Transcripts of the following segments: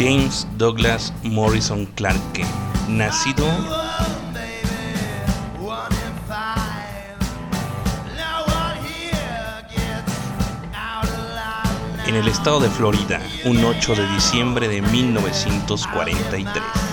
James Douglas Morrison Clarke, nacido en el estado de Florida, un 8 de diciembre de 1943.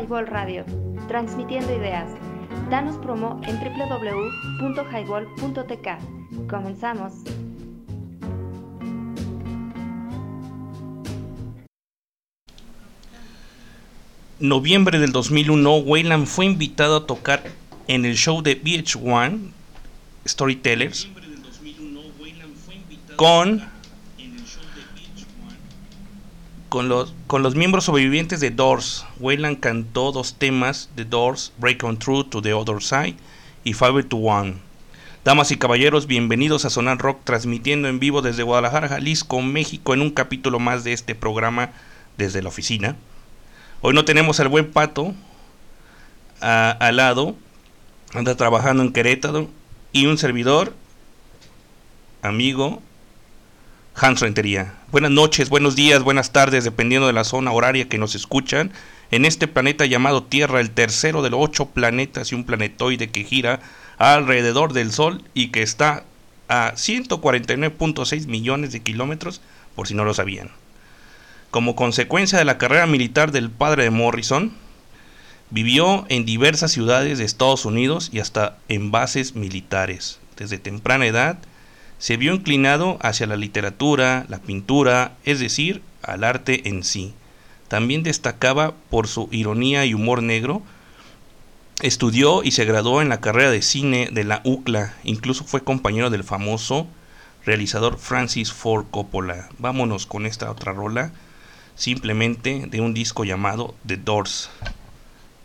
Highball Radio, transmitiendo ideas. Danos promo en www.highball.tk. Comenzamos. Noviembre del 2001, Wayland fue invitado a tocar en el show de VH1 Storytellers con con los, con los miembros sobrevivientes de Doors. Wayland cantó dos temas de Doors, Break On Through to the Other Side y Five to One. Damas y caballeros, bienvenidos a Sonar Rock, transmitiendo en vivo desde Guadalajara, Jalisco, México, en un capítulo más de este programa desde la oficina. Hoy no tenemos al buen pato al lado, anda trabajando en Querétaro, y un servidor, amigo, Hans Rentería. Buenas noches, buenos días, buenas tardes, dependiendo de la zona horaria que nos escuchan. En este planeta llamado Tierra, el tercero de los ocho planetas y un planetoide que gira alrededor del Sol y que está a 149.6 millones de kilómetros, por si no lo sabían. Como consecuencia de la carrera militar del padre de Morrison, vivió en diversas ciudades de Estados Unidos y hasta en bases militares. Desde temprana edad, se vio inclinado hacia la literatura, la pintura, es decir, al arte en sí. También destacaba por su ironía y humor negro. Estudió y se graduó en la carrera de cine de la UCLA. Incluso fue compañero del famoso realizador Francis Ford Coppola. Vámonos con esta otra rola, simplemente de un disco llamado The Doors.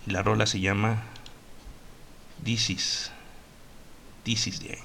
La rola se llama This is, This is the End.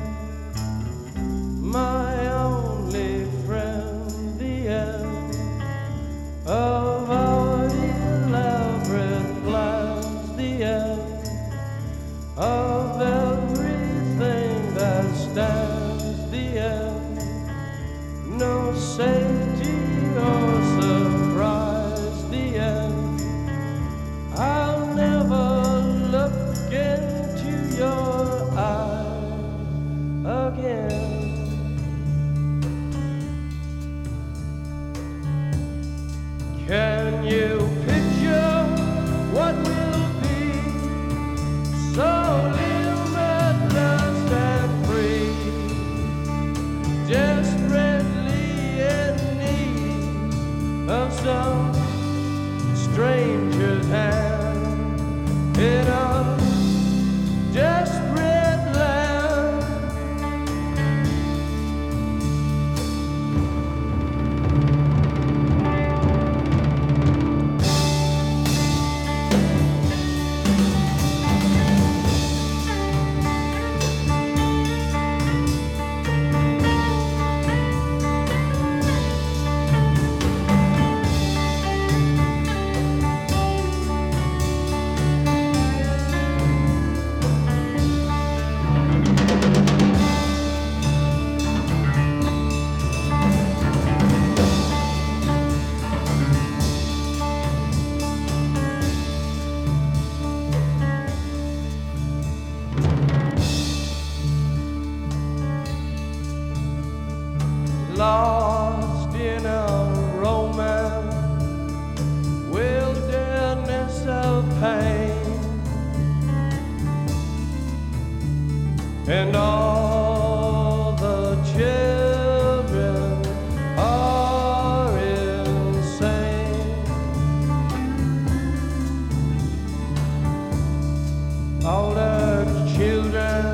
All the children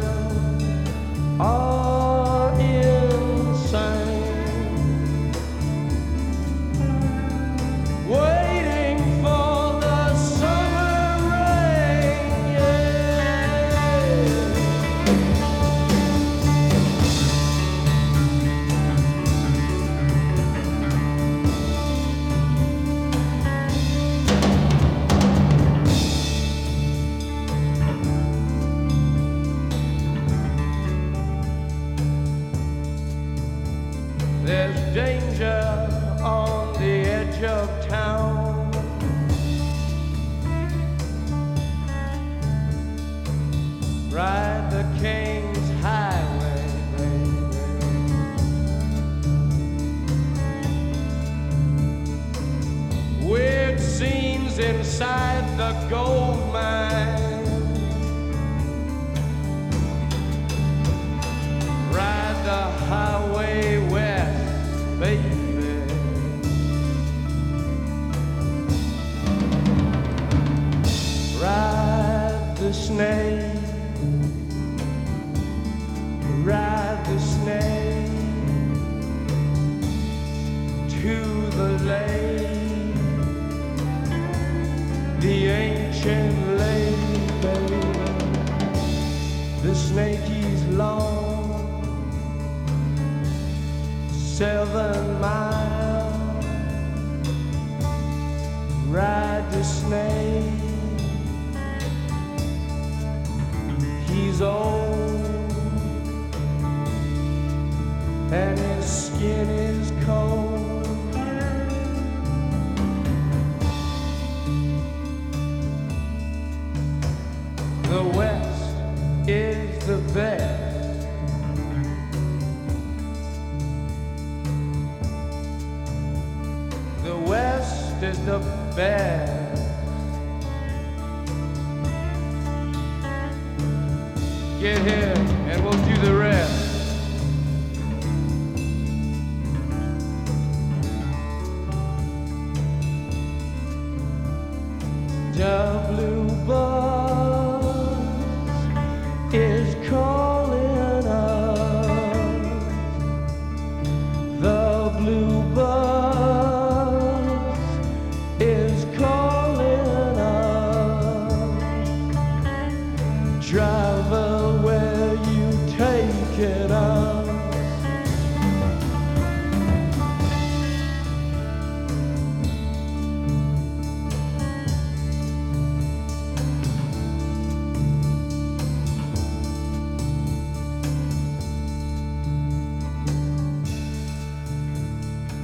are my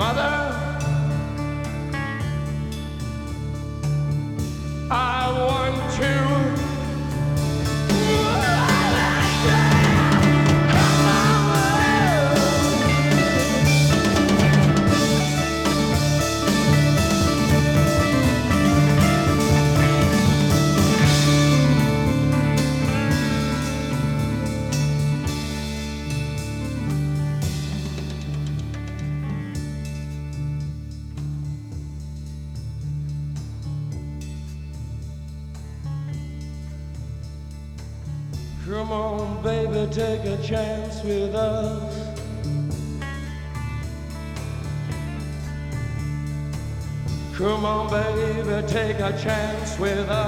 Mother, without.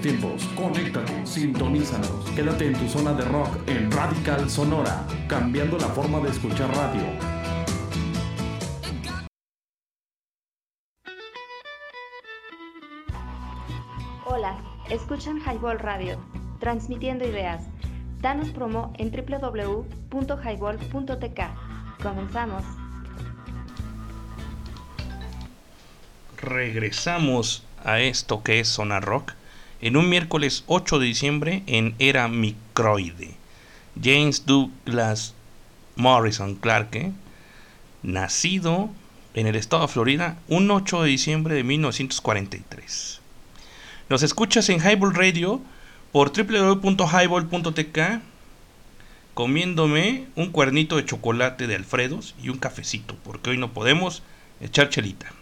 Los tiempos. Conéctate, sintonízanos. Quédate en tu zona de rock en Radical Sonora, cambiando la forma de escuchar radio. Hola, escuchan Highball Radio, transmitiendo ideas. Danos promo en www.highball.tk. Comenzamos. regresamos a esto que es Zona Rock en un miércoles 8 de diciembre en Era Microide. James Douglas Morrison Clarke, nacido en el estado de Florida un 8 de diciembre de 1943. Nos escuchas en Highball Radio por www.highball.tk comiéndome un cuernito de chocolate de Alfredos y un cafecito, porque hoy no podemos echar chelita.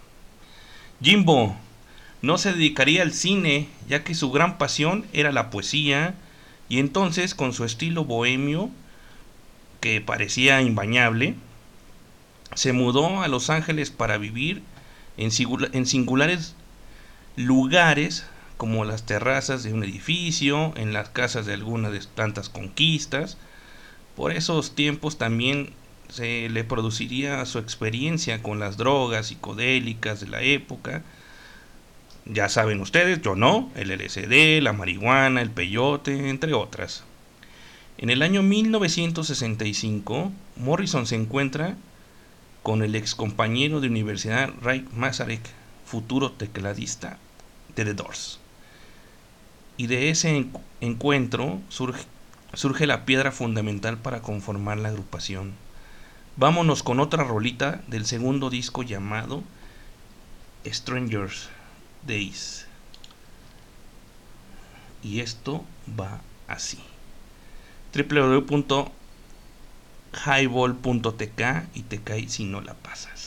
Jimbo no se dedicaría al cine, ya que su gran pasión era la poesía, y entonces con su estilo bohemio, que parecía imbañable, se mudó a Los Ángeles para vivir en, singula- en singulares lugares como las terrazas de un edificio, en las casas de algunas de tantas conquistas. Por esos tiempos también se le produciría su experiencia con las drogas psicodélicas de la época, Ya saben ustedes, yo no, el LSD, la marihuana, el peyote, entre otras. En el año 1965, Morrison se encuentra con el ex compañero de universidad Ray Mazarek, futuro tecladista de The Doors. Y de ese en- encuentro surge, surge la piedra fundamental para conformar la agrupación. Vámonos con otra rolita del segundo disco llamado Strangers Days. Y esto va así. www.highball.tk y te cae si no la pasas.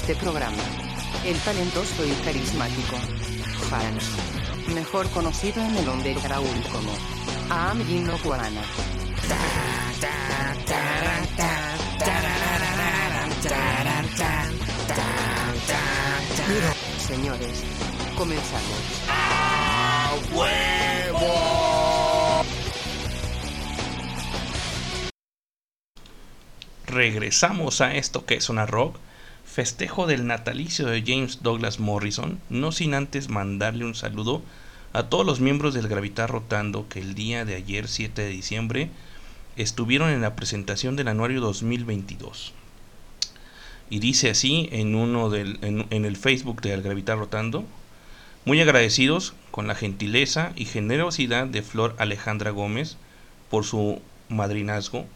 Este programa. El talentoso y carismático Hans, mejor conocido en el underground como Am Gino Guarana. Señores, comenzamos. Regresamos a esto que es una rock, festejo del natalicio de James Douglas Morrison, no sin antes mandarle un saludo a todos los miembros del Gravitar Rotando que el día de ayer 7 de diciembre estuvieron en la presentación del anuario 2022. Y dice así en uno del, en, el Facebook del Gravitar Rotando, Muy agradecidos con la gentileza y generosidad de Flor Alejandra Gómez por su madrinazgo.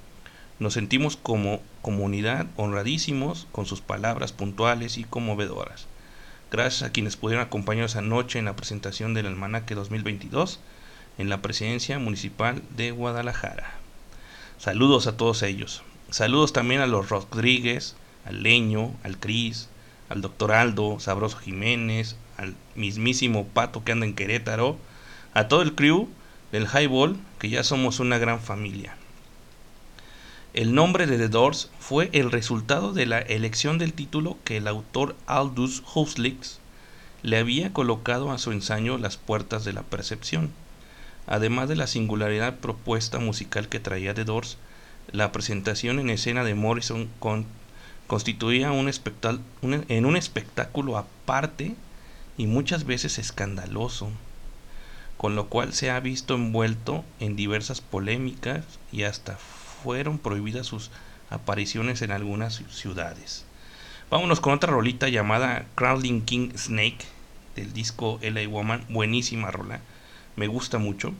Nos sentimos como comunidad honradísimos con sus palabras puntuales y conmovedoras. Gracias a quienes pudieron acompañarnos anoche en la presentación del Almanaque 2022 en la presidencia municipal de Guadalajara. Saludos a todos ellos. Saludos también a los Rodríguez, al Leño, al Cris, al doctor Aldo, Sabroso Jiménez, al mismísimo Pato que anda en Querétaro, a todo el crew del Highball, que ya somos una gran familia. El nombre de The Doors fue el resultado de la elección del título que el autor Aldous Huxley le había colocado a su ensayo Las Puertas de la Percepción. Además de la singularidad propuesta musical que traía The Doors, la presentación en escena de Morrison con- constituía un- en un espectáculo aparte y muchas veces escandaloso, con lo cual se ha visto envuelto en diversas polémicas y hasta fueron prohibidas sus apariciones en algunas ci- ciudades. Vámonos con otra rolita llamada Crawling King Snake del disco LA Woman, buenísima rola, me gusta mucho.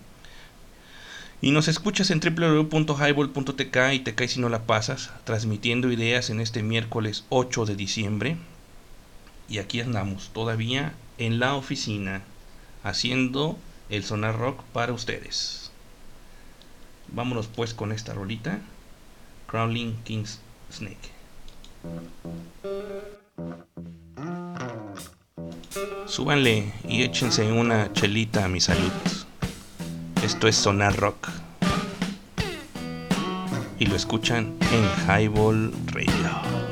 Y nos escuchas en www.highball.tk y te caes si no la pasas, transmitiendo ideas en este miércoles 8 de diciembre. Y aquí andamos, todavía en la oficina, haciendo el sonar rock para ustedes. Vámonos pues con esta rolita, Crawling King's Snake. Súbanle y échense una chelita a mi salud. Esto es Sonar Rock. Y lo escuchan en Highball Radio.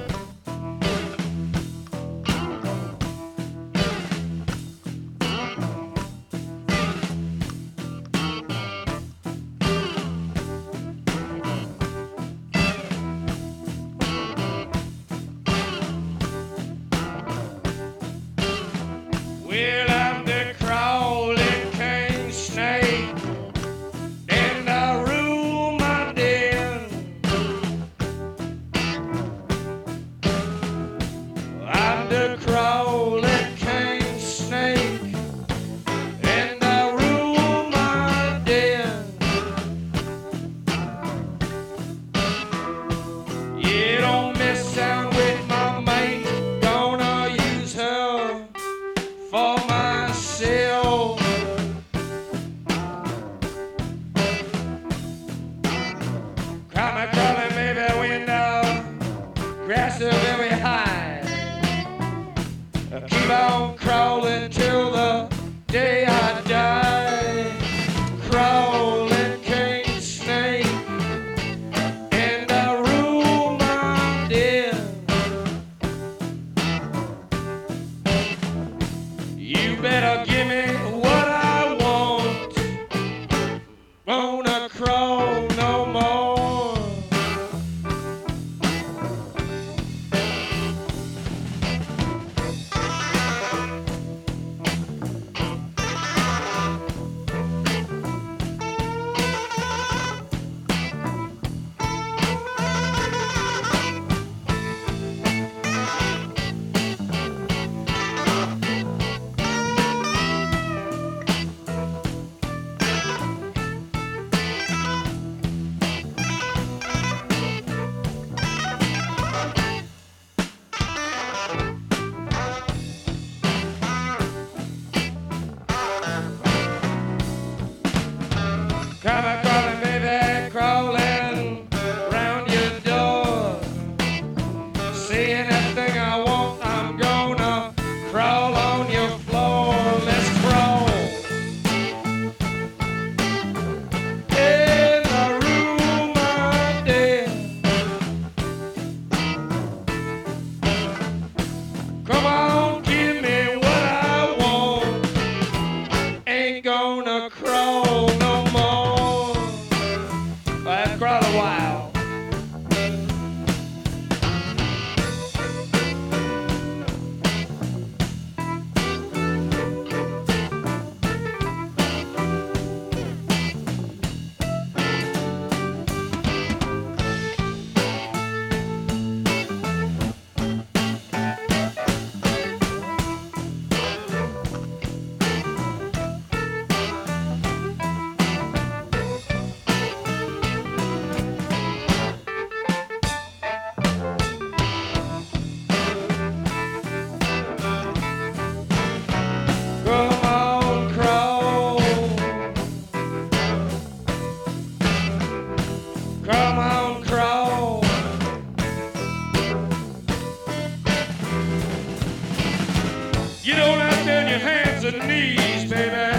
You don't have to on your hands and knees, baby.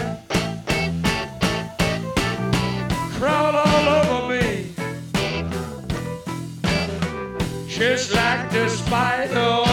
Crawl all over me. Just like the spider.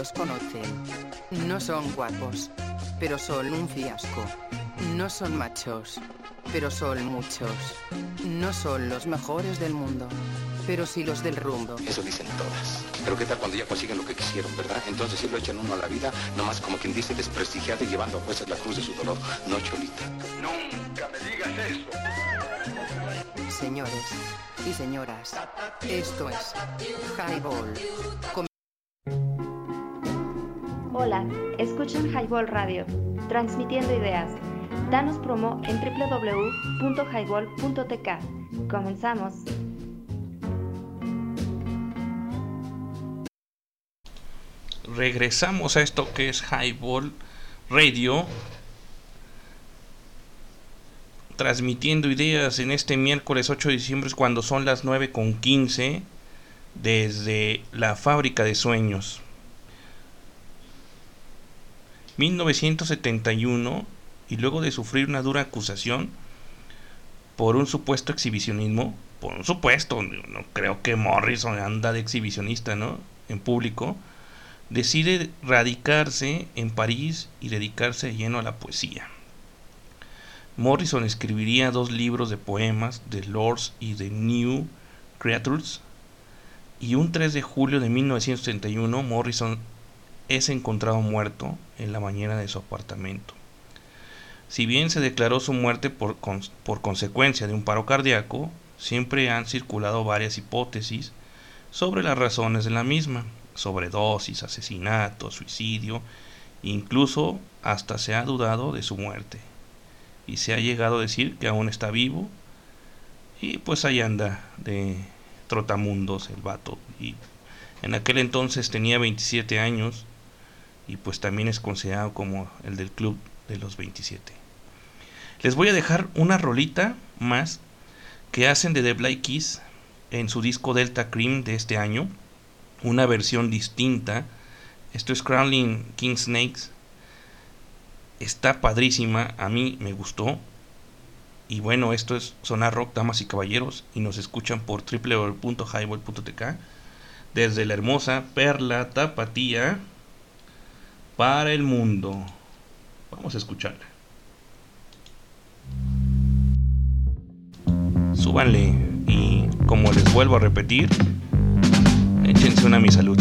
Los conocen. No son guapos, pero son un fiasco. No son machos, pero son muchos. No son los mejores del mundo, pero sí los del rumbo. Eso dicen todas. Pero qué tal cuando ya consiguen lo que quisieron, ¿verdad? Entonces sí lo echan uno a la vida, nomás como quien dice desprestigiado y llevando a fuerzas la cruz de su dolor. No, Cholita. Nunca me digas eso. Señores y señoras, esto es Highball. Hola, escuchan Highball Radio, transmitiendo ideas. Danos promo en www.highball.tk. Comenzamos. regresamos a esto que es Highball Radio, transmitiendo ideas en este miércoles 8 de diciembre cuando son las 9 con 15 desde la fábrica de sueños. 1971 y luego de sufrir una dura acusación por un supuesto exhibicionismo, por un supuesto, no creo que Morrison anda de exhibicionista, ¿no? En público decide radicarse en París y dedicarse de lleno a la poesía. Morrison escribiría dos libros de poemas, The Lords y The New Creatures, y un 3 de julio de 1931 Morrison es encontrado muerto en la mañana de su apartamento. Si bien se declaró su muerte por, por consecuencia de un paro cardíaco, siempre han circulado varias hipótesis sobre las razones de la misma sobredosis, asesinato, suicidio, incluso hasta se ha dudado de su muerte. Y se ha llegado a decir que aún está vivo y pues ahí anda de trotamundos el vato. Y en aquel entonces tenía 27 años y pues también es considerado como el del club de los 27. Les voy a dejar una rolita más que hacen de The Black Keys en su disco Delta Cream de este año una versión distinta. Esto es Crawling King Snakes. Está padrísima, a mí me gustó. Y bueno, esto es Sonar Rock, damas y caballeros. Y nos escuchan por www.highball.tk desde la hermosa Perla Tapatía para el mundo. Vamos a escucharla. Súbanle y como les vuelvo a repetir, échense una mi salud.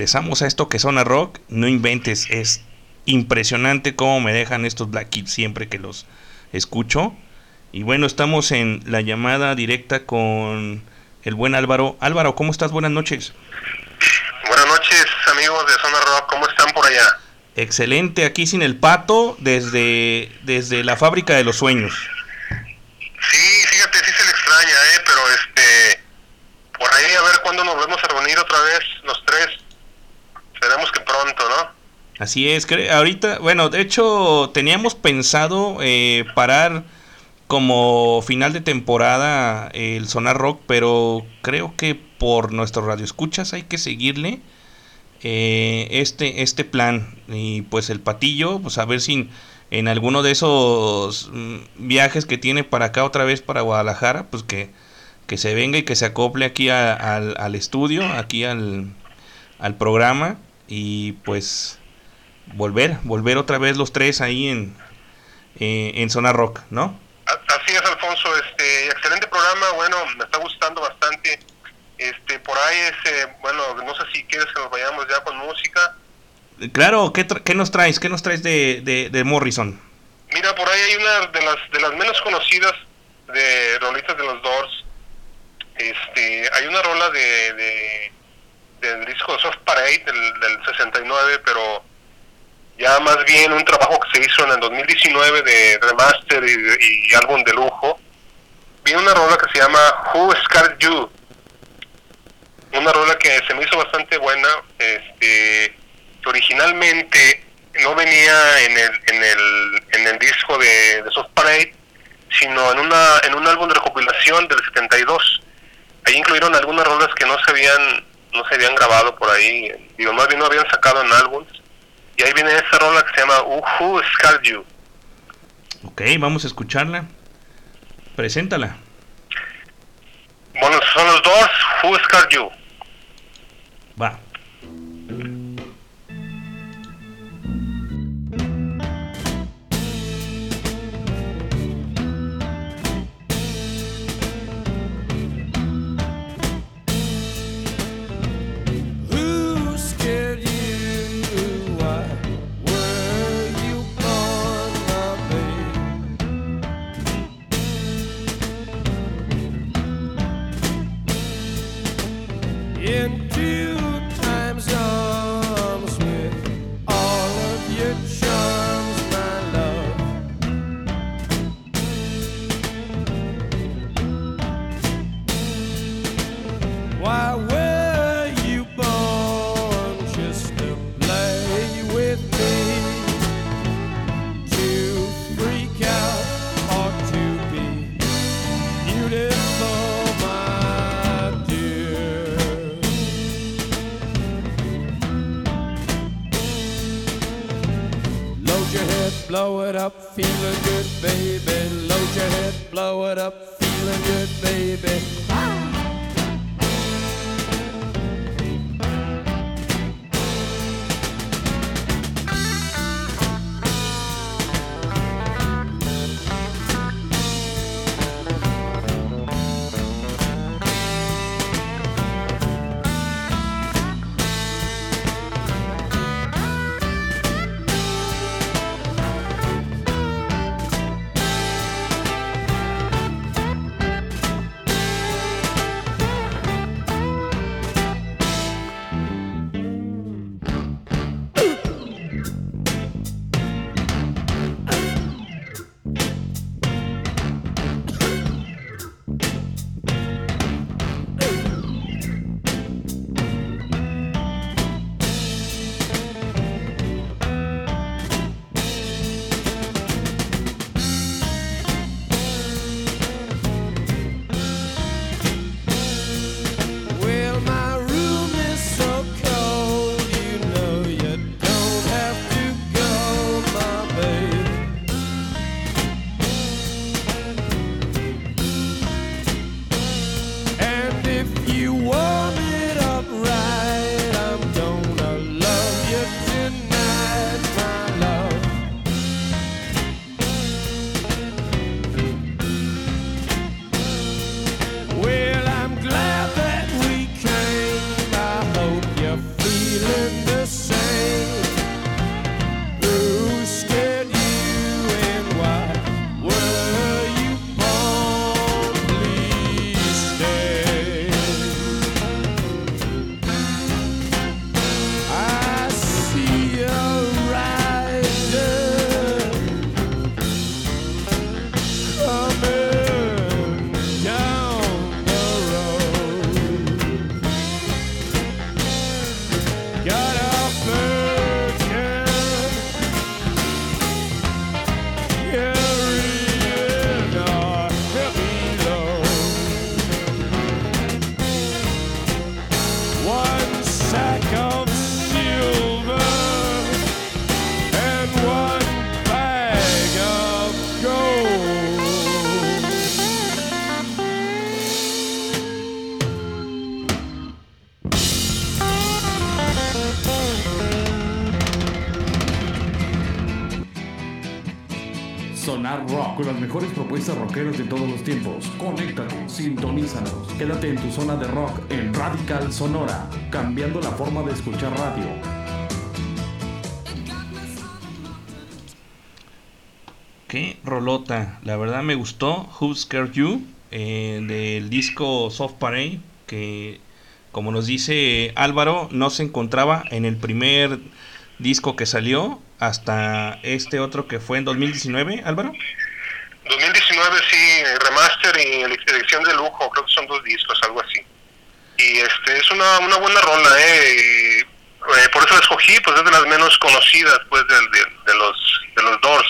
Regresamos a esto que suena rock. No inventes, es impresionante cómo me dejan estos Black Kids siempre que los escucho. Y bueno, estamos en la llamada directa con el buen Álvaro. Álvaro, ¿cómo estás? Buenas noches. Buenas noches, amigos de Zona Rock, ¿cómo están por allá? Excelente, aquí sin el pato, desde, desde la fábrica de los sueños. Sí, fíjate, sí se le extraña, ¿eh? Pero este, por ahí a ver cuándo nos vemos a reunir otra vez los tres. Esperemos que pronto, ¿no? Así es, ahorita, bueno, de hecho teníamos pensado eh, parar como final de temporada el Sonar Rock, pero creo que por nuestro radio escuchas hay que seguirle eh, este, este plan. Y pues el patillo, pues a ver si en alguno de esos mm, viajes que tiene para acá otra vez para Guadalajara, pues que, que se venga y que se acople aquí al, al estudio, aquí al, al programa y pues volver, volver otra vez los tres ahí en, eh, en Zona Rock, ¿no? Así es, Alfonso. Este, excelente programa. Bueno, me está gustando bastante. Este, por ahí es, eh, bueno, no sé si quieres que nos vayamos ya con música. Claro, ¿qué, tra- qué nos traes? ¿Qué nos traes de, de, de Morrison? Mira, por ahí hay una de las de las menos conocidas de rolitas de los Doors. Este, hay una rola de, de del disco Soft Parade del, del 69, pero ya más bien un trabajo que se hizo en el 2019 de remaster y, álbum de lujo. Viene una rola que se llama Who Scared You. Una rola que se me hizo bastante buena, este, originalmente no venía en el, en el, en el disco de, de Soft Parade, sino en, una, en un álbum de recopilación del 72. Ahí incluyeron algunas rolas que no se habían, no se habían grabado por ahí, digo, más bien no habían sacado en álbums. Y ahí viene esa rola que se llama Who Scared You. Ok, vamos a escucharla. Preséntala. Bueno, son los dos, Who Scared You. Va. Propuestas rockeras de todos los tiempos. Conéctate, sintonízanos. Quédate en tu zona de rock en Radical Sonora, cambiando la forma de escuchar radio. Qué rolota, la verdad me gustó. Who Scared You eh, del disco Soft Parade que como nos dice Álvaro no se encontraba en el primer disco que salió hasta este otro que fue en 2019, Álvaro. 2019 sí, remaster y edición de lujo, creo que son dos discos, algo así. Y este es una, una buena rola, eh. eh, por eso la escogí, pues es de las menos conocidas, pues, de, de, de los de los Doors.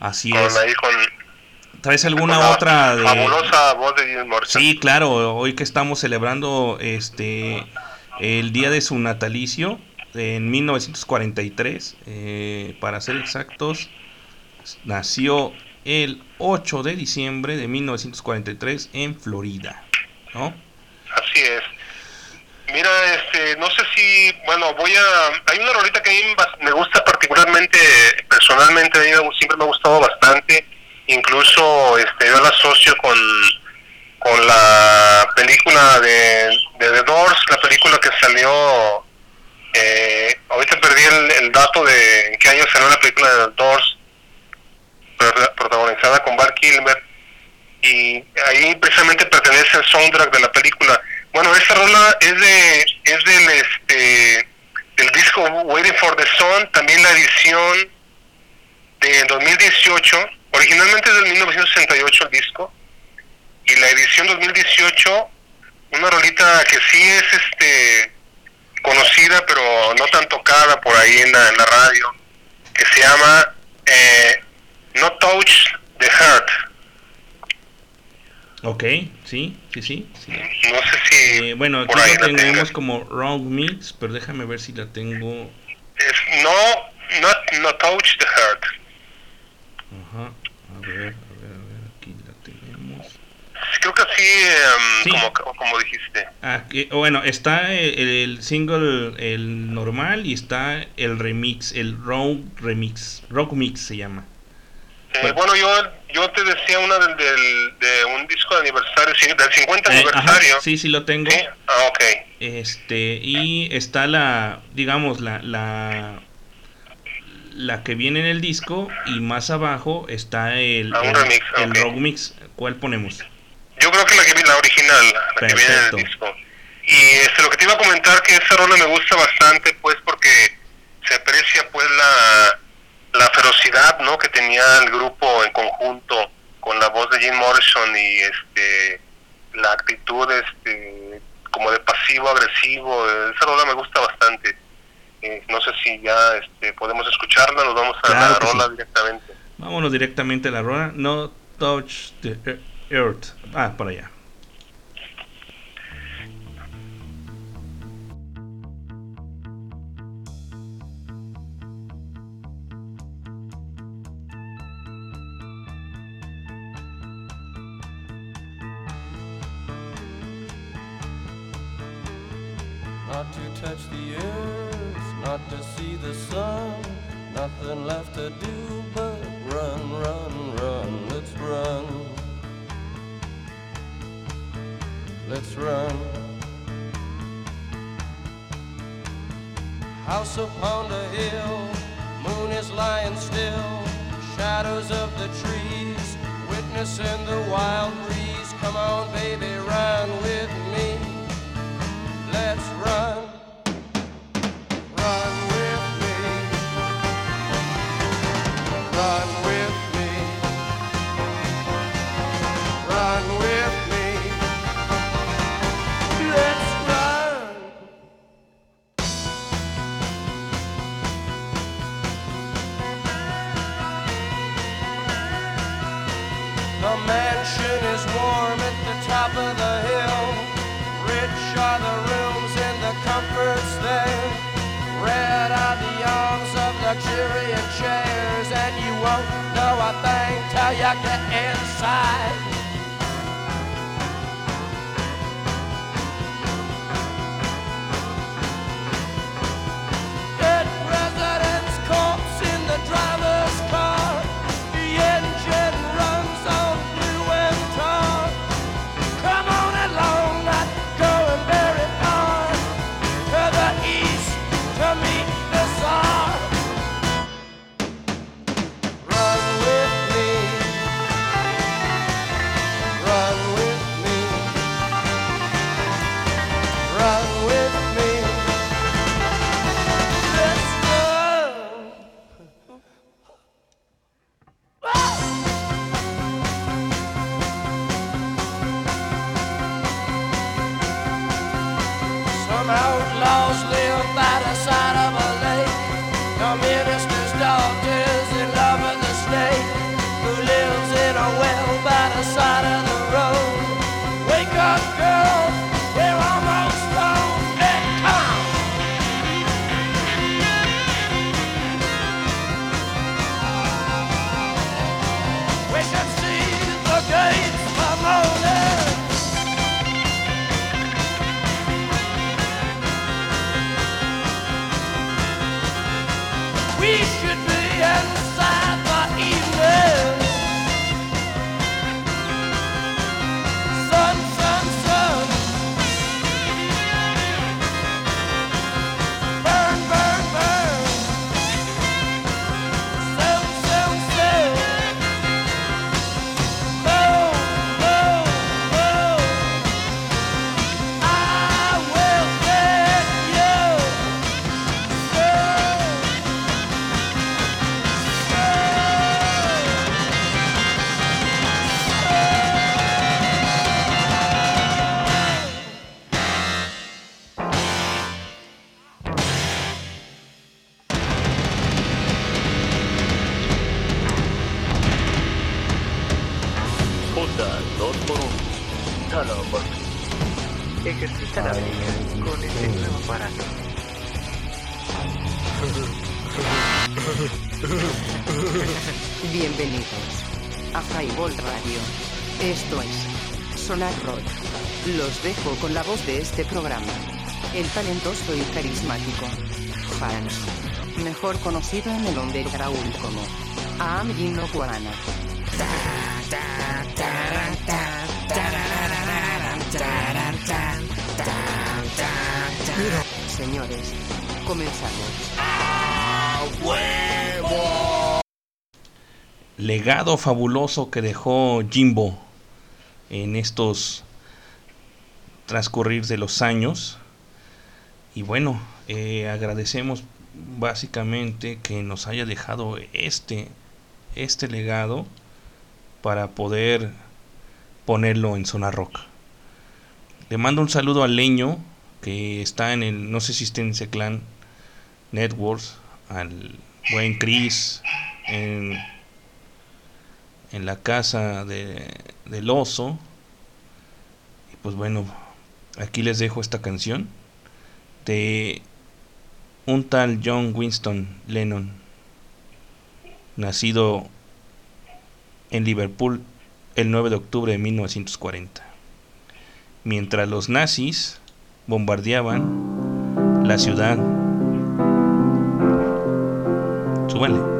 Así Con es. ahí con ¿Traes alguna con otra de fabulosa voz de Jim Morrison. Sí, claro, hoy que estamos celebrando este el día de su natalicio en 1943, eh, para ser exactos, nació el 8 de diciembre de 1943 en Florida, ¿no? Así es. Mira, este, no sé si, bueno, voy a, hay una rolita que a mí me gusta particularmente, personalmente, a mí siempre me ha gustado bastante, incluso, este, yo la asocio con, con la película de, de The Doors, la película que salió, eh, ahorita perdí el, el dato de en qué año salió la película de The Doors, protagonizada con Val Kilmer, y ahí precisamente pertenece el soundtrack de la película. Bueno, esta rola es de es del este del disco Waiting for the Sun, también la edición de 2018, originalmente es del 1968 el disco y la edición 2018 una rolita que sí es este conocida pero no tan tocada por ahí en la, en la radio que se llama eh, No Touch the Heart. Ok, sí, sí, sí. sí. No sé si Eh, bueno, aquí la tenemos como Wrong Mix, pero déjame ver si la tengo. Es no, not, no touch the heart. Ajá, a ver, a ver, a ver, aquí la tenemos. Creo que así, em, Sí. como, como dijiste. Aquí, bueno, está el, el single, el normal, y está el remix, el Rock Remix. Rock Mix se llama. Eh, bueno, yo yo te decía una del, del- de un disco de aniversario, del 50 Eh, ajá, aniversario. sí, sí lo tengo. Sí, Ah, ok. Este, y está la, digamos, la, la, la que viene en el disco, y más abajo está el, Ah, el, remix, el ok. Rock Mix. ¿Cuál ponemos? Yo creo que la que la original, la que viene en el disco. Y este, lo que te iba a comentar que esa rola me gusta bastante, pues, porque se aprecia, pues, la ferocidad, ¿no? Que tenía el grupo en conjunto con la voz de Jim Morrison y este la actitud, este, como de pasivo agresivo. Esa rola me gusta bastante. Eh, no sé si ya este, podemos escucharla, nos vamos a Claro la rola sí. directamente. Vámonos directamente a la rola. No touch the earth. Ah, por allá. Nothing left to do but run, run, run. Let's run. Let's run. House upon the hill, moon is lying still. Shadows of the trees, witnessing the wild breeze. Come on, baby, run with me. Let's run. Run a thing till you get inside. Con la voz de este programa. El talentoso y carismático Hans, mejor conocido en el underground como Am Gino Guarana. Señores, comenzamos. legado fabuloso que dejó Jimbo en estos transcurrir de los años. Y bueno, eh, agradecemos básicamente que nos haya dejado este, este legado para poder ponerlo en zona rock. Le mando un saludo al leño que está en el, no sé si está en ese clan Networks, al buen Chris, en, en la casa de, del oso. Y pues bueno, aquí les dejo esta canción de un tal John Winston Lennon, nacido en Liverpool el 9 de octubre de 1940, mientras los nazis bombardeaban la ciudad. Súbale.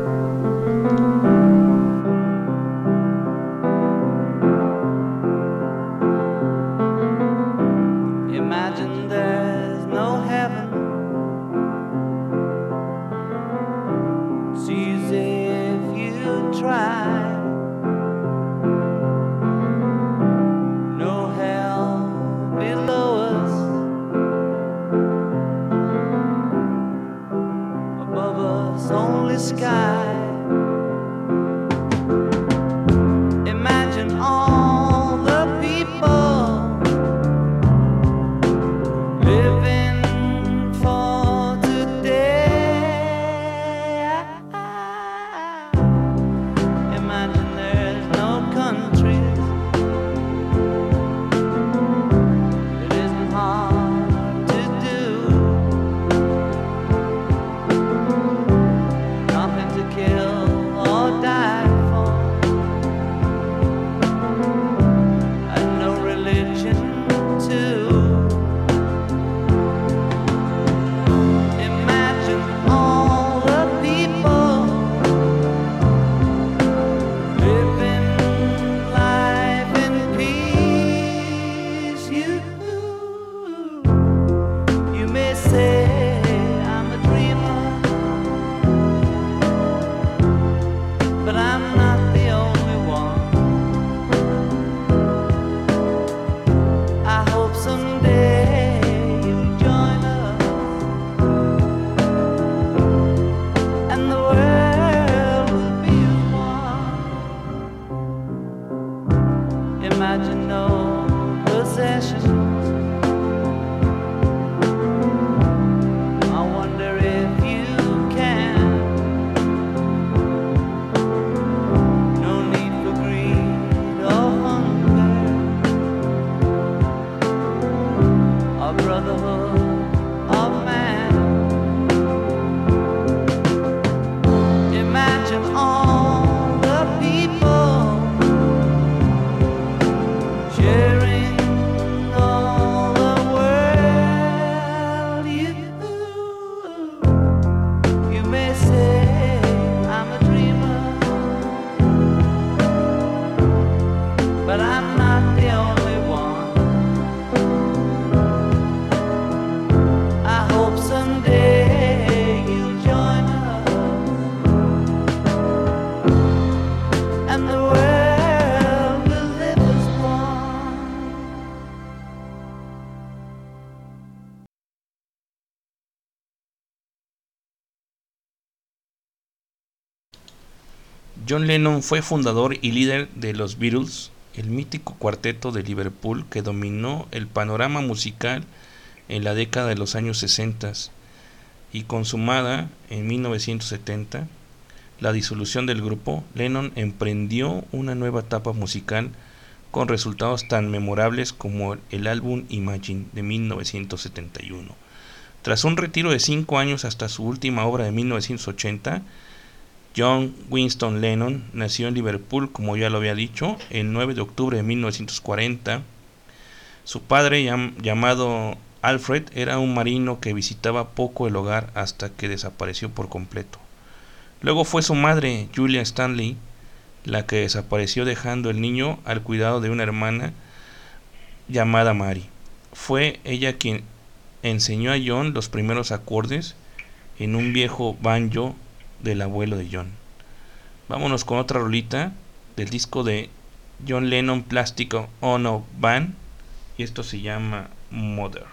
John Lennon fue fundador y líder de los Beatles, el mítico cuarteto de Liverpool que dominó el panorama musical en la década de los años 60 y consumada en 1970 la disolución del grupo, Lennon emprendió una nueva etapa musical con resultados tan memorables como el álbum Imagine de 1971. Tras un retiro de cinco años hasta su última obra de 1980, John Winston Lennon nació en Liverpool, como ya lo había dicho, el 9 de octubre de 1940. Su padre, llam- llamado Alfred, era un marino que visitaba poco el hogar hasta que desapareció por completo. Luego fue su madre, Julia Stanley, la que desapareció dejando el niño al cuidado de una hermana llamada Mary. Fue ella quien enseñó a John los primeros acordes en un viejo banjo del abuelo de John. Vámonos con otra rolita del disco de John Lennon Plastic Ono Band y esto se llama. Mother,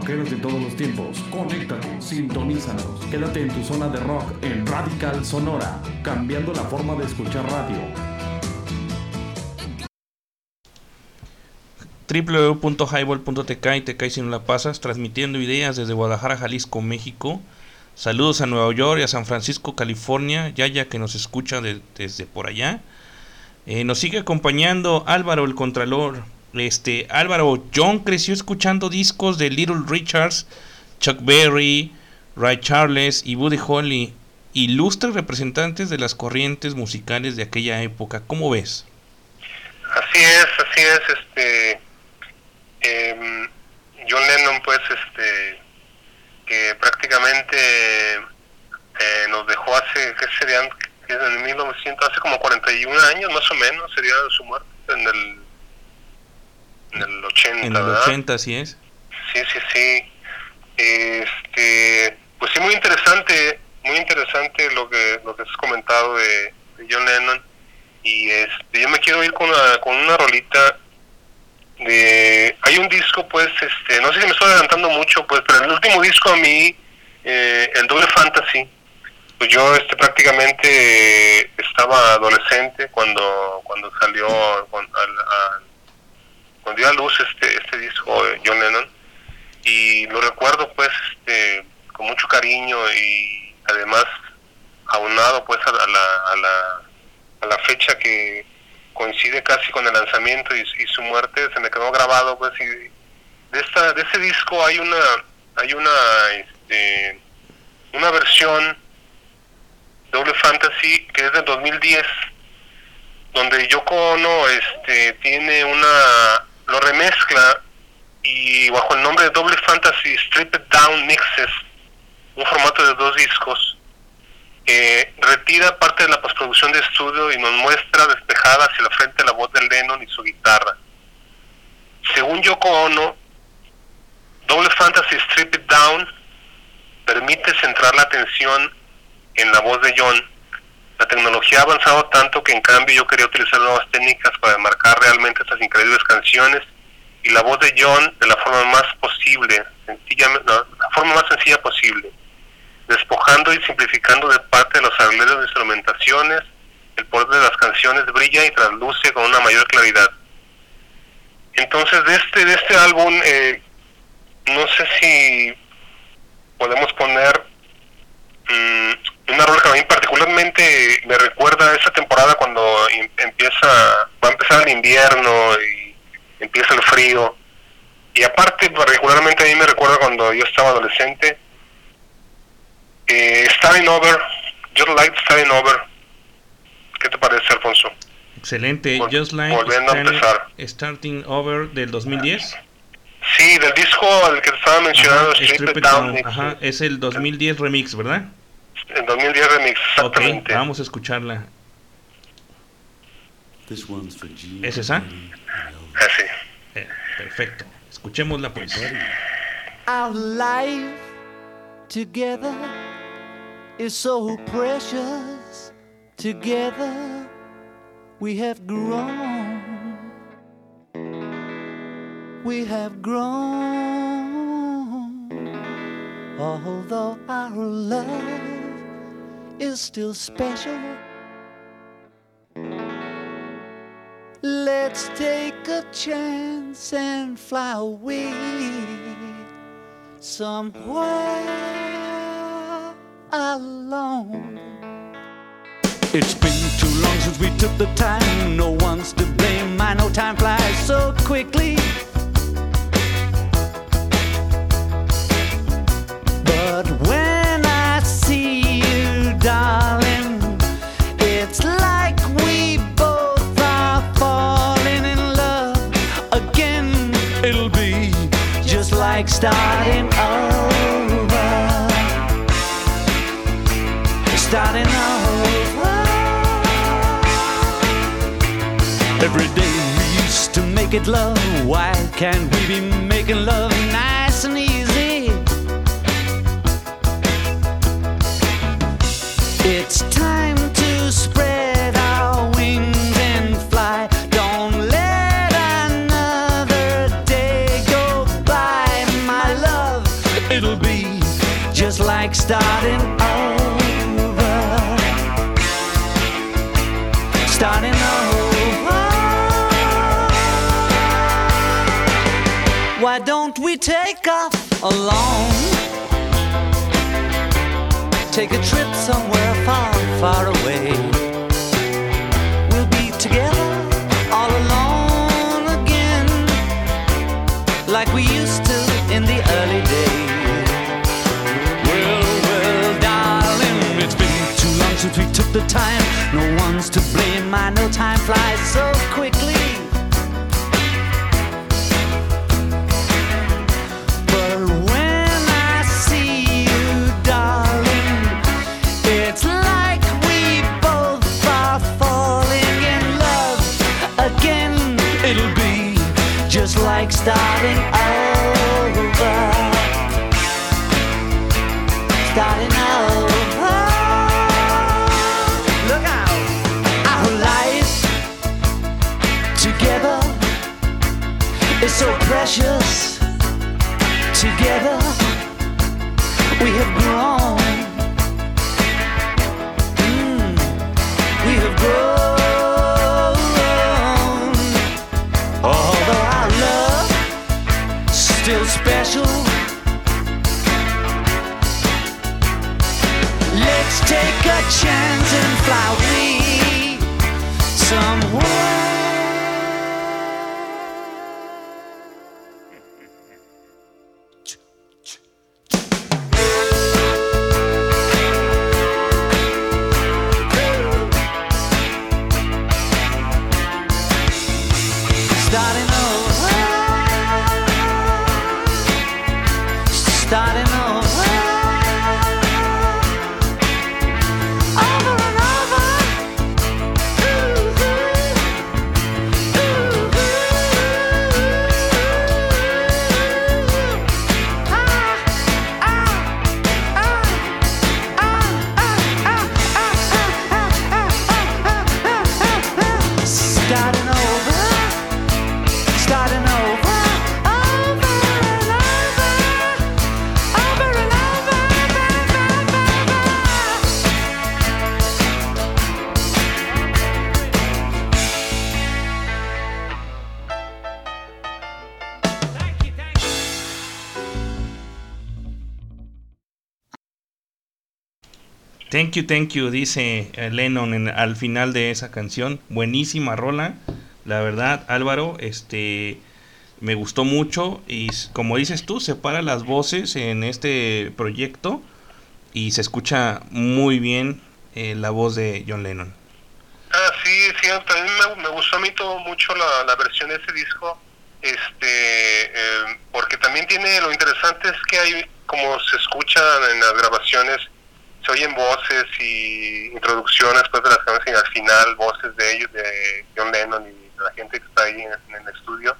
rockeras de todos los tiempos. Conéctate, sintonízanos. Quédate en tu zona de rock en Radical Sonora, cambiando la forma de escuchar radio. www.highball.tk y te caes si no la pasas, transmitiendo ideas desde Guadalajara, Jalisco, México. Saludos a Nueva York y a San Francisco, California, Yaya que nos escucha de- desde por allá. Eh, nos sigue acompañando Álvaro el Contralor. Este, Álvaro, John creció escuchando discos de Little Richards, Chuck Berry, Ray Charles y Buddy Holly, ilustres representantes de las corrientes musicales de aquella época. ¿Cómo ves? Así es, así es, este em, John Lennon pues este que prácticamente eh, nos dejó hace, ¿qué serían? En 1900, hace como 41 años más o menos, sería su muerte en el, en el 80, En el ¿verdad? 80, así es. Sí, sí, sí. Este, pues sí, muy interesante, muy interesante lo que lo que has comentado de, de John Lennon. Y este, yo me quiero ir con una, con una rolita de, hay un disco, pues, este, no sé si me estoy adelantando mucho, pues, pero el último disco a mí, eh, el Doble Fantasy, pues yo, este, prácticamente estaba adolescente cuando cuando salió, cuando, al- al- dio a luz este este disco de John Lennon y lo recuerdo pues este con mucho cariño y además aunado pues a la, a la, a la, fecha que coincide casi con el lanzamiento y, su muerte se me quedó grabado pues y de esta de ese disco hay una hay una este, una versión doble fantasy que es del 2010 donde Yoko Ono este tiene una lo remezcla y bajo el nombre de Double Fantasy Stripped Down Mixes, un formato de dos discos, retira parte de la postproducción de estudio y nos muestra despejada hacia la frente la voz de Lennon y su guitarra. Según Yoko Ono, Double Fantasy Stripped Down permite centrar la atención en la voz de John. La tecnología ha avanzado tanto que en cambio yo quería utilizar nuevas técnicas para marcar realmente estas increíbles canciones y la voz de John de la forma más posible, sencillamente, no, la forma más sencilla posible, despojando y simplificando de parte de los arreglos de instrumentaciones, el poder de las canciones brilla y trasluce con una mayor claridad. Entonces de este de este álbum eh, no sé si podemos poner mm, una rola que a mí particularmente me recuerda a esa temporada cuando em- empieza va a empezar el invierno y empieza el frío y aparte particularmente a mí me recuerda cuando yo estaba adolescente eh, Starting Over Just Like Starting Over ¿qué te parece Alfonso? Excelente. Vol- Just Like volviendo a Starting- empezar. Starting Over del 2010. sí del disco al que te estaba mencionando Ajá, Strip It Down Down, ajá, es el 2010 remix, ¿verdad? El 2010 remix Ok, exactamente vamos a escucharla. ¿Es esa? así Eh, perfecto. Escuchémosla pues. Our life together is so precious. Together we have grown. We have grown. Although our love is still special. Let's take a chance and fly away somewhere alone. It's been too long since we took the time. No one's to blame. I know time flies so quickly. Starting over. Starting over. Every day we used to make it love. Why can't we be making love nice and easy? It's time to spread starting over. Starting over. Why don't we take off alone? Take a trip somewhere far, far away. The time. No one's to blame. I know time flies so quickly. But when I see you, darling, it's like we both are falling in love again. It'll be just like starting Together we have grown. Mm, we have grown. Although our love still special. Let's take a chance and fly away somewhere. Thank you, thank you, dice eh, Lennon en- al final de esa canción. Buenísima rola. La verdad, Álvaro, este me gustó mucho y como dices tú, separa las voces en este proyecto y se escucha muy bien eh, la voz de John Lennon. Ah, sí, sí, también me, gustó a mí todo mucho la, la versión de ese disco, este, eh, porque también tiene, lo interesante es que hay, como se escuchan en las grabaciones, se oyen voces y introducciones pues, de las canciones y al final voces de ellos, de John Lennon y de la gente que está ahí en, en el estudio.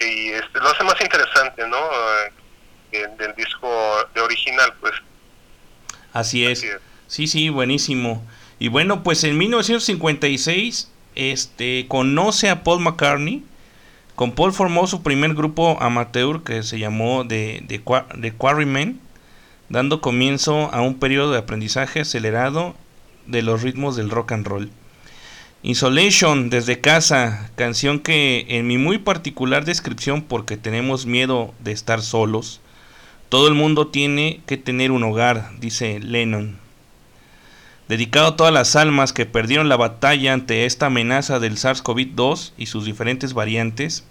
Y este, lo hace más interesante, ¿no? Eh, del- disco de original, pues. Así es. Sí, sí, buenísimo. Y bueno, pues en 1956 este, conoce a Paul McCartney. Con Paul formó su primer grupo amateur que se llamó The, The, The Quarrymen, dando comienzo a un periodo de aprendizaje acelerado de los ritmos del rock and roll. Insolation desde casa, canción que en mi muy particular descripción porque tenemos miedo de estar solos, todo el mundo tiene que tener un hogar, dice Lennon. Dedicado a todas las almas que perdieron la batalla ante esta amenaza del SARS-CoV-2 y sus diferentes variantes,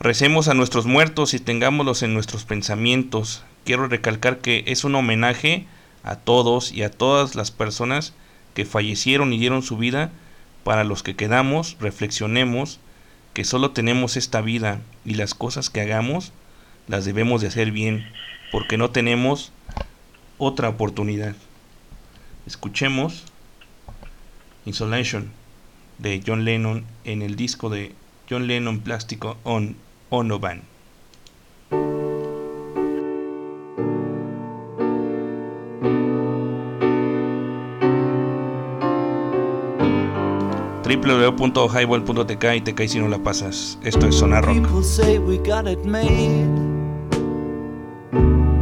recemos a nuestros muertos y tengámoslos en nuestros pensamientos. Quiero recalcar que es un homenaje a todos y a todas las personas que fallecieron y dieron su vida para los que quedamos, reflexionemos que solo tenemos esta vida y las cosas que hagamos las debemos de hacer bien, porque no tenemos otra oportunidad. Escuchemos Insolation de John Lennon en el disco de John Lennon Plástico on Ono www.highball.tk y te caes si no la pasas. Esto es Sonar Rock. People say we got it made.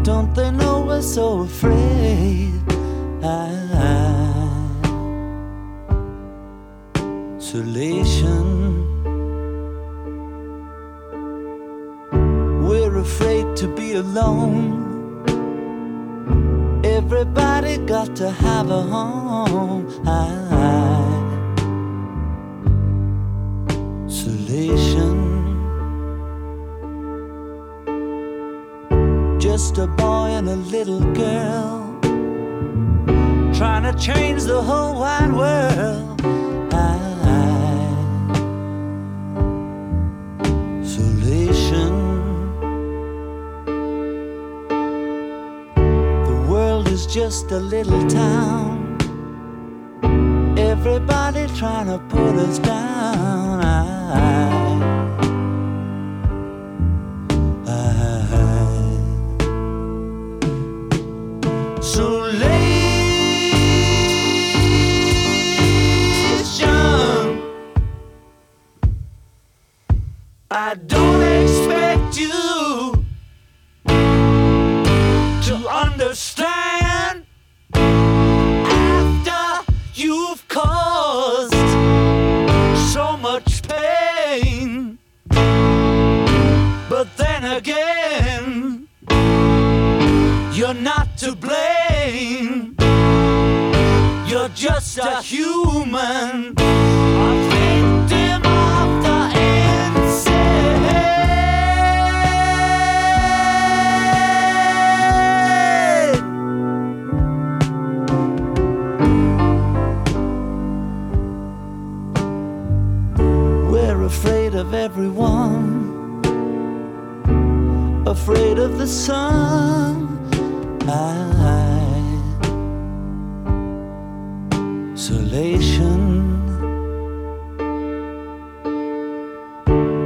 Don't they know always so afraid. Isolation. We're afraid to be alone. Everybody got to have a home. Isolation. Just a boy and a little girl trying to change the whole wide world. Isolation. The world is just a little town. Everybody trying to put us down. A human, a victim of the insane. We're afraid of everyone, afraid of the sun.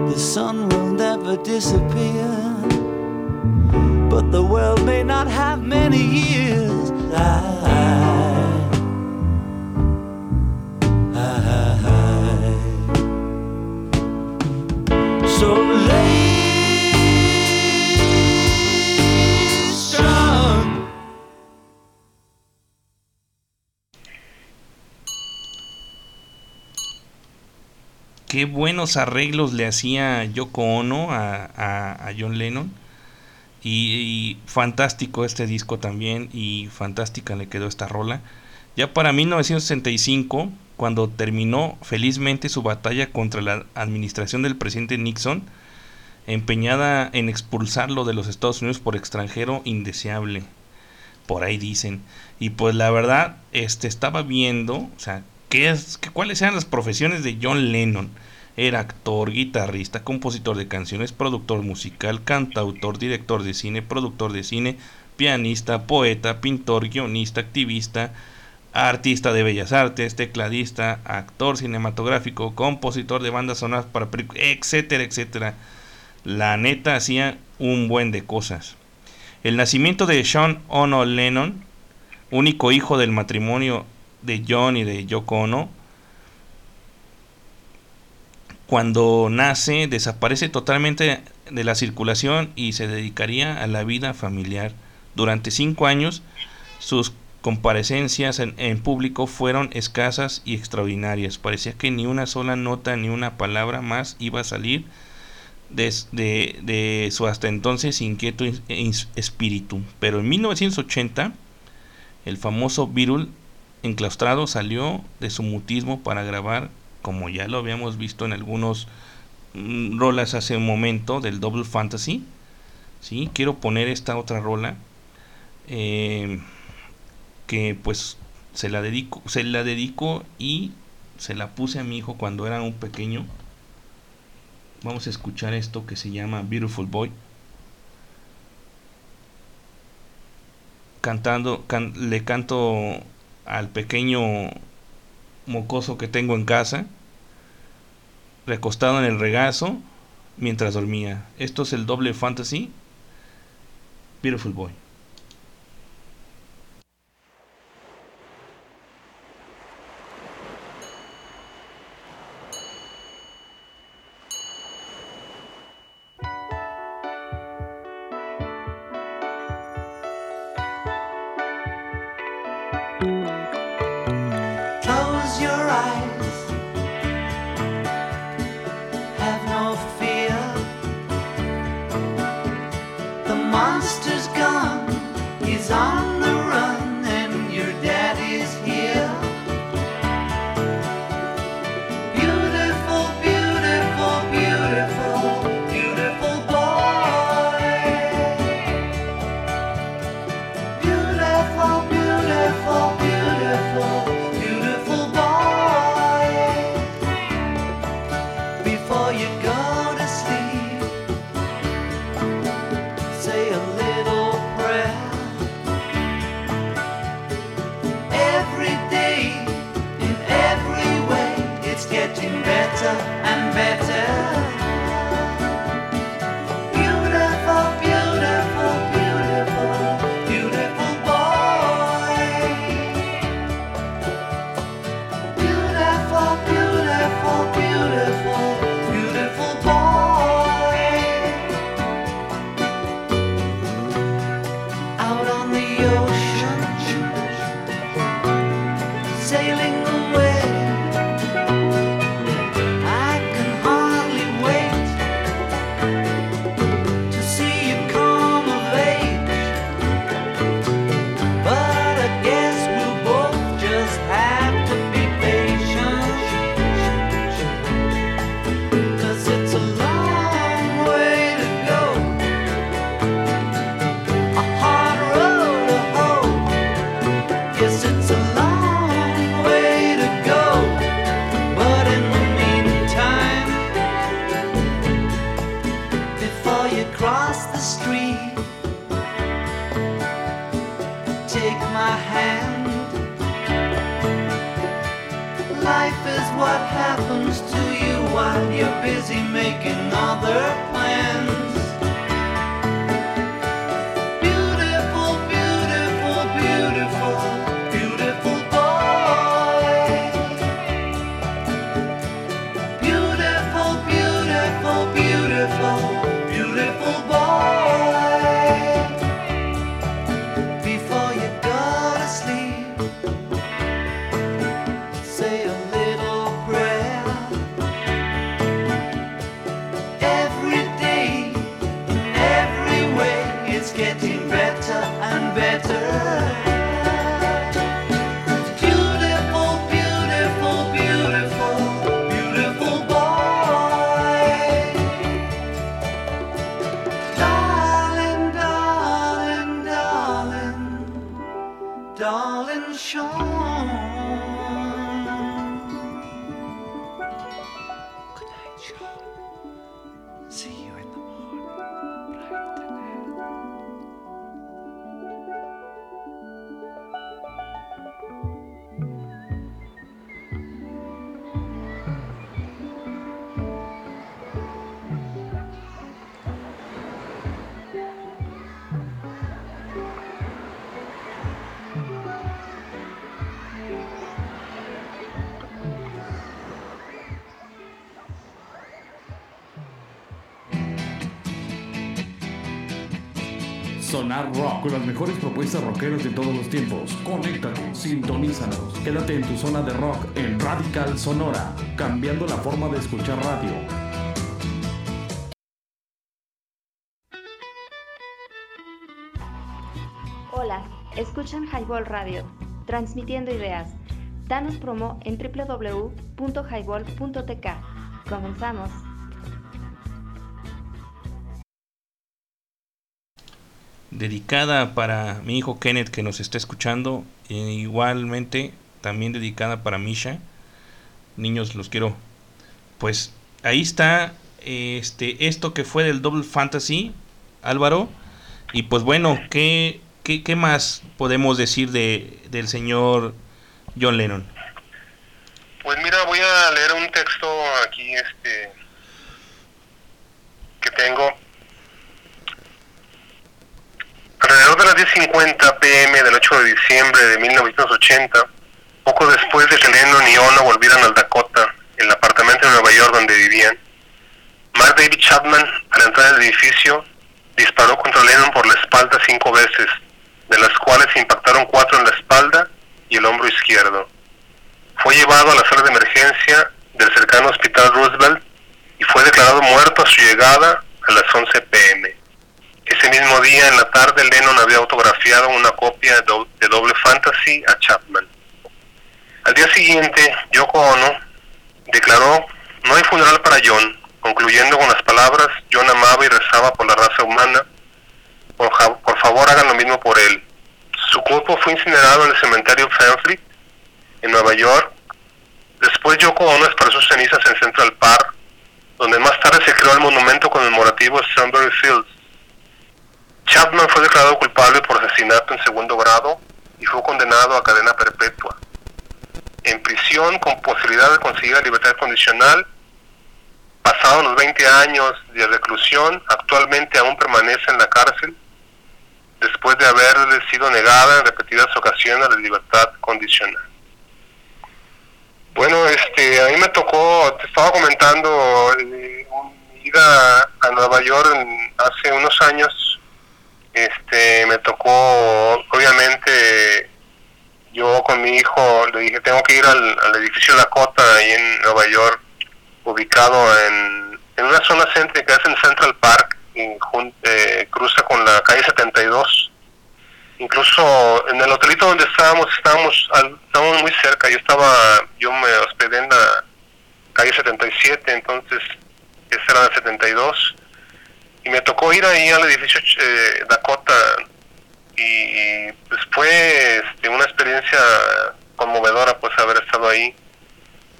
The sun will never disappear, but the world may not have many years. Isolation. Qué buenos arreglos le hacía Yoko Ono a, John Lennon. Y, fantástico este disco también. Y fantástica le quedó esta rola. Ya para 1965, cuando terminó felizmente su batalla contra la administración del presidente Nixon, empeñada en expulsarlo de los Estados Unidos por extranjero indeseable. Por ahí dicen. Y pues la verdad, este estaba viendo, o sea, qué es, cuáles eran las profesiones de John Lennon. Era actor, guitarrista, compositor de canciones, productor musical, cantautor, director de cine, productor de cine, pianista, poeta, pintor, guionista, activista, artista de bellas artes, tecladista, actor cinematográfico, compositor de bandas sonoras para películas, etcétera, etcétera. La neta hacía un buen de cosas. El nacimiento de Sean Ono Lennon, único hijo del matrimonio de John y de Yoko Ono, cuando nace desaparece totalmente de la circulación y se dedicaría a la vida familiar. Durante cinco años sus comparecencias en, público fueron escasas y extraordinarias. Parecía que ni una sola nota ni una palabra más iba a salir de, de- su hasta entonces inquieto espíritu. Pero en 1980, el famoso Beatle enclaustrado salió de su mutismo para grabar, como ya lo habíamos visto en algunos mm, rolas hace un momento, del Double Fantasy. ¿sí? Quiero poner esta otra rola eh, que pues se la dedico, se la dedico y se la puse a mi hijo cuando era un pequeño. Vamos a escuchar esto que se llama Beautiful Boy. Cantando, can- le canto al pequeño mocoso que tengo en casa, recostado en el regazo mientras dormía. Esto es el doble fantasy. Beautiful Boy. Sonar Rock con las mejores propuestas rockeras de todos los tiempos. Conéctate, sintonízanos. Quédate en tu zona de rock en Radical Sonora, cambiando la forma de escuchar radio. Hola, escuchan Highball Radio, transmitiendo ideas. Danos promo en www.highball.tk. Comenzamos. Dedicada para mi hijo Kenneth que nos está escuchando, e igualmente también dedicada para Misha. Niños, los quiero. Pues ahí está este esto que fue del Double Fantasy, Álvaro. Y pues bueno, ¿qué, qué, qué más podemos decir de, del señor John Lennon? Pues mira, voy a leer un texto aquí este que tengo. Alrededor de las 10.50 pm del 8 de diciembre de 1980, poco después de que Lennon y Ono volvieran al Dakota, el apartamento de Nueva York donde vivían, Mark David Chapman, al entrar al edificio, disparó contra Lennon por la espalda cinco veces, de las cuales impactaron cuatro en la espalda y el hombro izquierdo. Fue llevado a la sala de emergencia del cercano Hospital Roosevelt y fue declarado muerto a su llegada a las 11 pm. Ese mismo día, en la tarde, Lennon había autografiado una copia de Do- de Doble Fantasy a Chapman. Al día siguiente, Yoko Ono declaró, no hay funeral para John, concluyendo con las palabras, John amaba y rezaba por la raza humana, por, favor hagan lo mismo por él. Su cuerpo fue incinerado en el cementerio Fairfleet, en Nueva York. Después Yoko Ono esparció sus cenizas en Central Park, donde más tarde se creó el monumento conmemorativo Strawberry Fields. Chapman fue declarado culpable por asesinato en segundo grado y fue condenado a cadena perpetua. En prisión con posibilidad de conseguir la libertad condicional, pasados los 20 años de reclusión, actualmente aún permanece en la cárcel después de haberle sido negada en repetidas ocasiones la libertad condicional. Bueno, este, a mí me tocó, te estaba comentando, eh, ida a Nueva York hace unos años, este, me tocó, obviamente, yo con mi hijo le dije, tengo que ir al, al edificio Dakota, ahí en Nueva York, ubicado en, en una zona céntrica, es en Central Park, y eh, cruza con la calle 72 incluso en el hotelito donde estábamos estábamos al- estábamos muy cerca yo estaba yo me hospedé en la calle 77 entonces esa era la 72 y me tocó ir ahí al edificio eh, Dakota y pues fue este, una experiencia conmovedora pues haber estado ahí.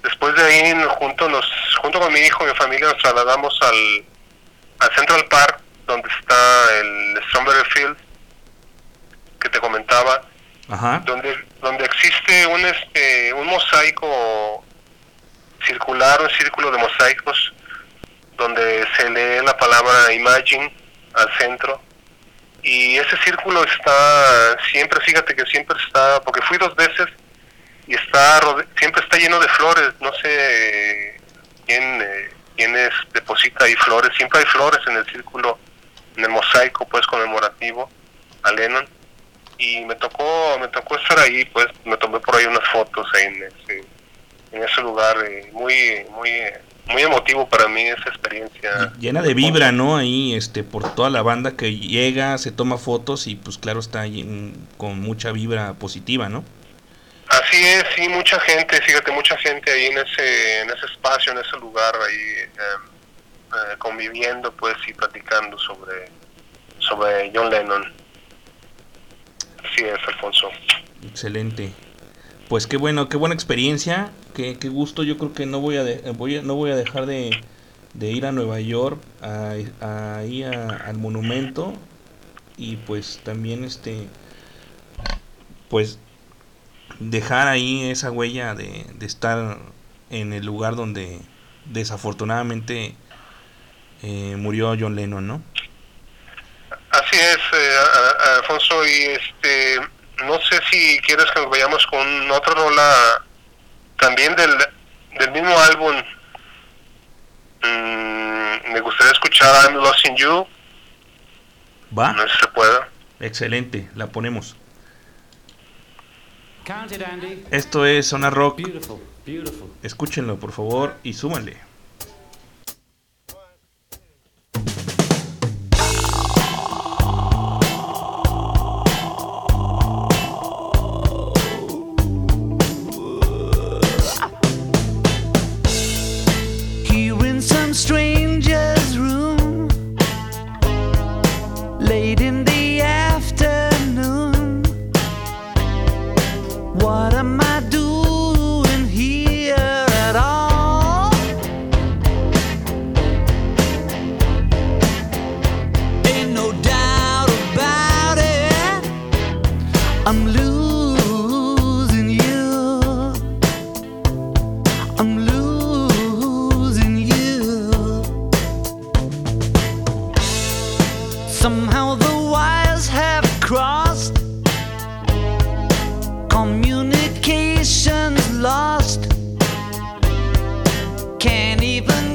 Después de ahí junto nos junto con mi hijo y mi familia nos trasladamos al al Central Park donde está el Strawberry Field que te comentaba Ajá. donde donde existe un este un mosaico circular un círculo de mosaicos donde se lee la palabra imagine al centro y ese círculo está siempre fíjate que siempre está porque fui dos veces y está siempre está lleno de flores no sé quién eh, quién es deposita ahí flores siempre hay flores en el círculo en el mosaico pues conmemorativo a Lennon. Y me tocó me tocó estar ahí pues me tomé por ahí unas fotos ahí en ese en ese lugar eh, muy muy muy emotivo para mí esa experiencia Llena de vibra, ¿no? Ahí, este, por toda la banda que llega, se toma fotos y pues claro está ahí, con mucha vibra positiva, ¿no? Así es, sí, mucha gente, fíjate, mucha gente ahí en ese, en ese espacio, en ese lugar, ahí eh, eh, conviviendo, pues, y platicando sobre, sobre John Lennon. Así es, Alfonso. Excelente. Pues qué bueno, qué buena experiencia, qué, qué gusto. Yo creo que no voy a, voy no voy a dejar de, de ir a Nueva York, a, a- al monumento y pues también este, pues dejar ahí esa huella de, de estar en el lugar donde desafortunadamente eh, murió John Lennon, ¿no? Así es, eh, Alfonso, y este, no sé si quieres que nos vayamos con otra rola también del, del mismo álbum. Mm, me gustaría escuchar I'm Lost in You, ¿Va? no sé si se puede. Excelente, la ponemos. Esto es Zona Rock. Beautiful, beautiful. Escúchenlo, por favor, y súmanle. Can't even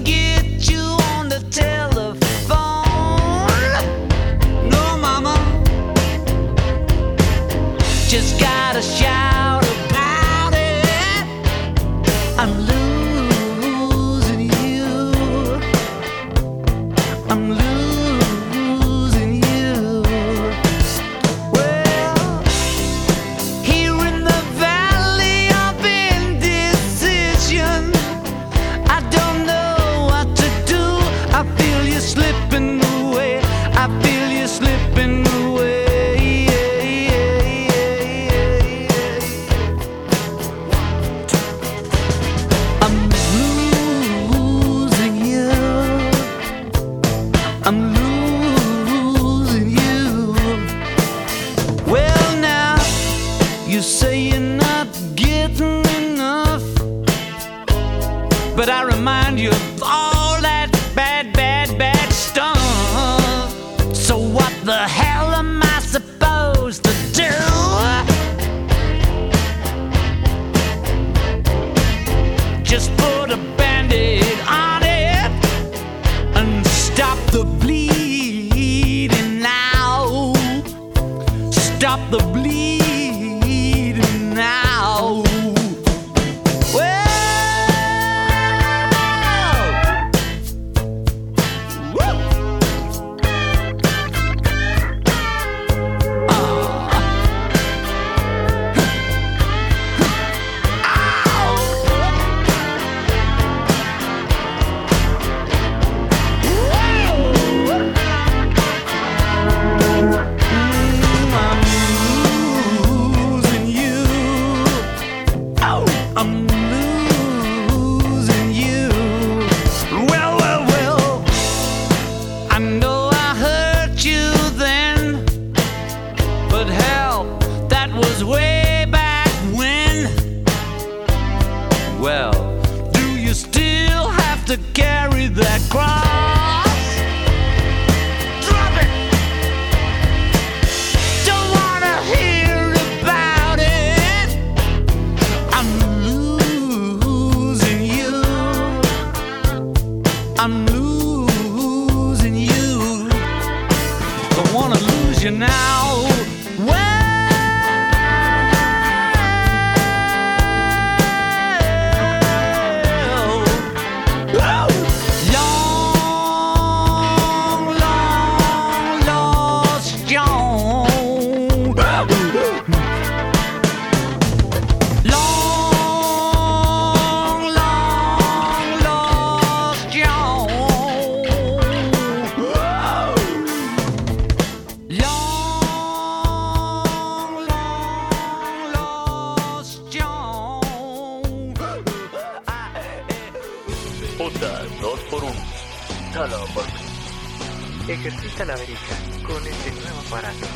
Teleworking. Ejercita la verica con este nuevo aparato.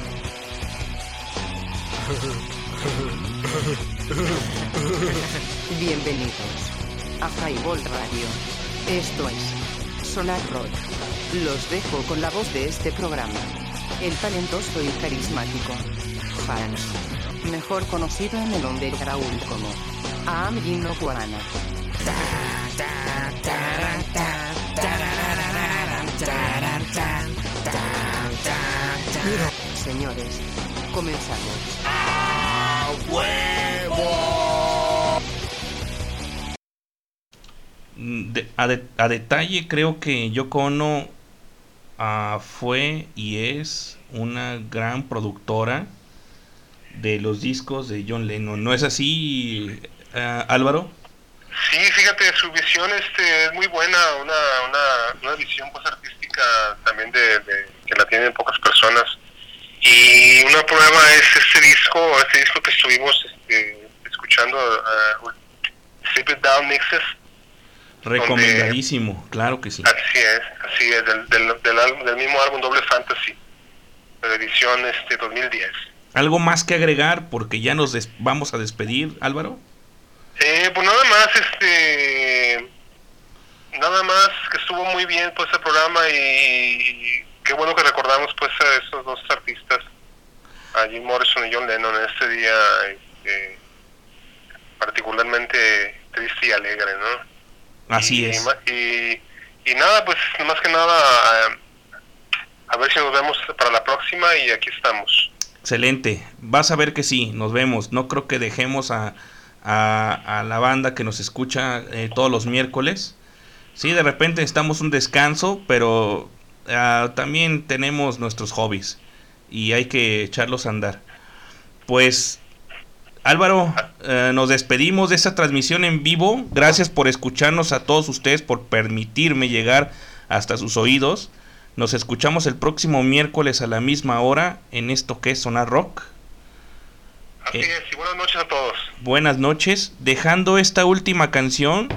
Bienvenidos a Highball Radio. Esto es Sonar Rock. Los dejo con la voz de este programa. El talentoso y carismático Hans, mejor conocido en el underground como Aam Gino Señores, comenzamos. Mm, de- a, de- a detalle, creo que Yoko Ono ah, fue y es una gran productora de los discos de John Lennon. ¿No es así, ah, Álvaro? Sí, fíjate, su visión este, es muy buena, una, una, una visión pues artística también de, de- que la tienen pocas personas. Y una prueba es este disco, este disco que estuvimos este, escuchando, uh, It Down Mixes. Recomendadísimo, claro que sí. Así es, así es, del, del, del, álbum- del mismo álbum Doble Fantasy, de la edición este, 2010. ¿Algo más que agregar? Porque ya nos des- vamos a despedir, Álvaro. Eh, pues nada más, este, nada más que estuvo muy bien pues el programa y qué bueno que recordamos pues a esos dos artistas, a Jim Morrison y John Lennon en este día este, particularmente triste y alegre, ¿no? Así y, es. Y, y nada, pues más que nada a, a ver si nos vemos para la próxima y aquí estamos. Excelente. Vas a ver que sí, nos vemos. No creo que dejemos a, a, a la banda que nos escucha eh, todos los miércoles. Sí, de repente estamos un descanso, pero ah, también tenemos nuestros hobbies y hay que echarlos a andar. Pues, Álvaro, eh, nos despedimos de esta transmisión en vivo. Gracias por escucharnos a todos ustedes, por permitirme llegar hasta sus oídos. Nos escuchamos el próximo miércoles a la misma hora en esto que es Sonar Rock. Así Eh. es, y buenas noches a todos. Buenas noches, dejando esta última canción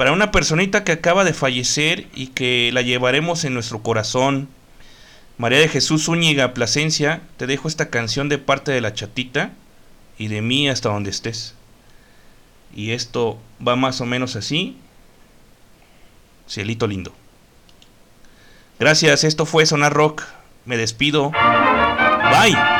para una personita que acaba de fallecer y que la llevaremos en nuestro corazón. María de Jesús Zúñiga Plasencia, te dejo esta canción de parte de la chatita y de mí hasta donde estés. Y esto va más o menos así. Cielito lindo. Gracias, esto fue Sonar Rock. Me despido. Bye.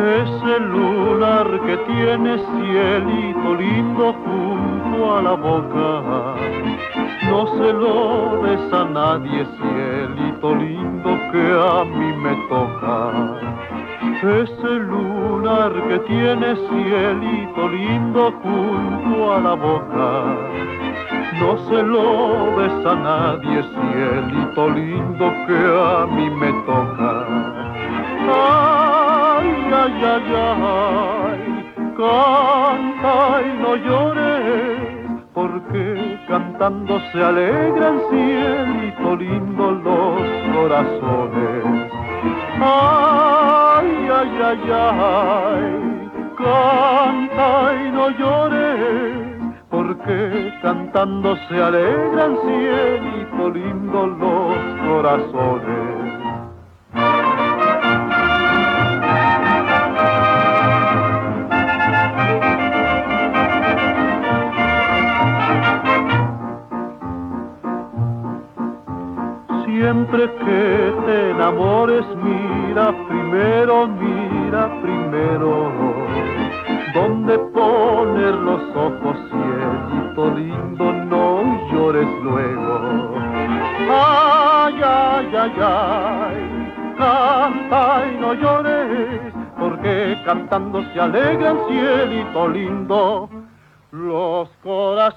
Ese lunar que tiene cielito lindo junto a la boca, no se lo des a nadie, cielito lindo que a mí me toca. Ese lunar que tiene cielito lindo junto a la boca, no se lo des nadie, cielito lindo que a mí me toca. Ay, ay, ay, ay, canta y no llores, porque cantando se alegran cielito lindo los corazones. Ay, ay, ay, ay, canta y no llores, porque cantando se alegran cielito lindo los corazones. Siempre que te enamores, mira primero, mira primero, donde poner los ojos, cielito lindo, no llores luego. Ay, ay, ay, ay, canta y no llores, porque cantando se alegran, cielito lindo, los corazones.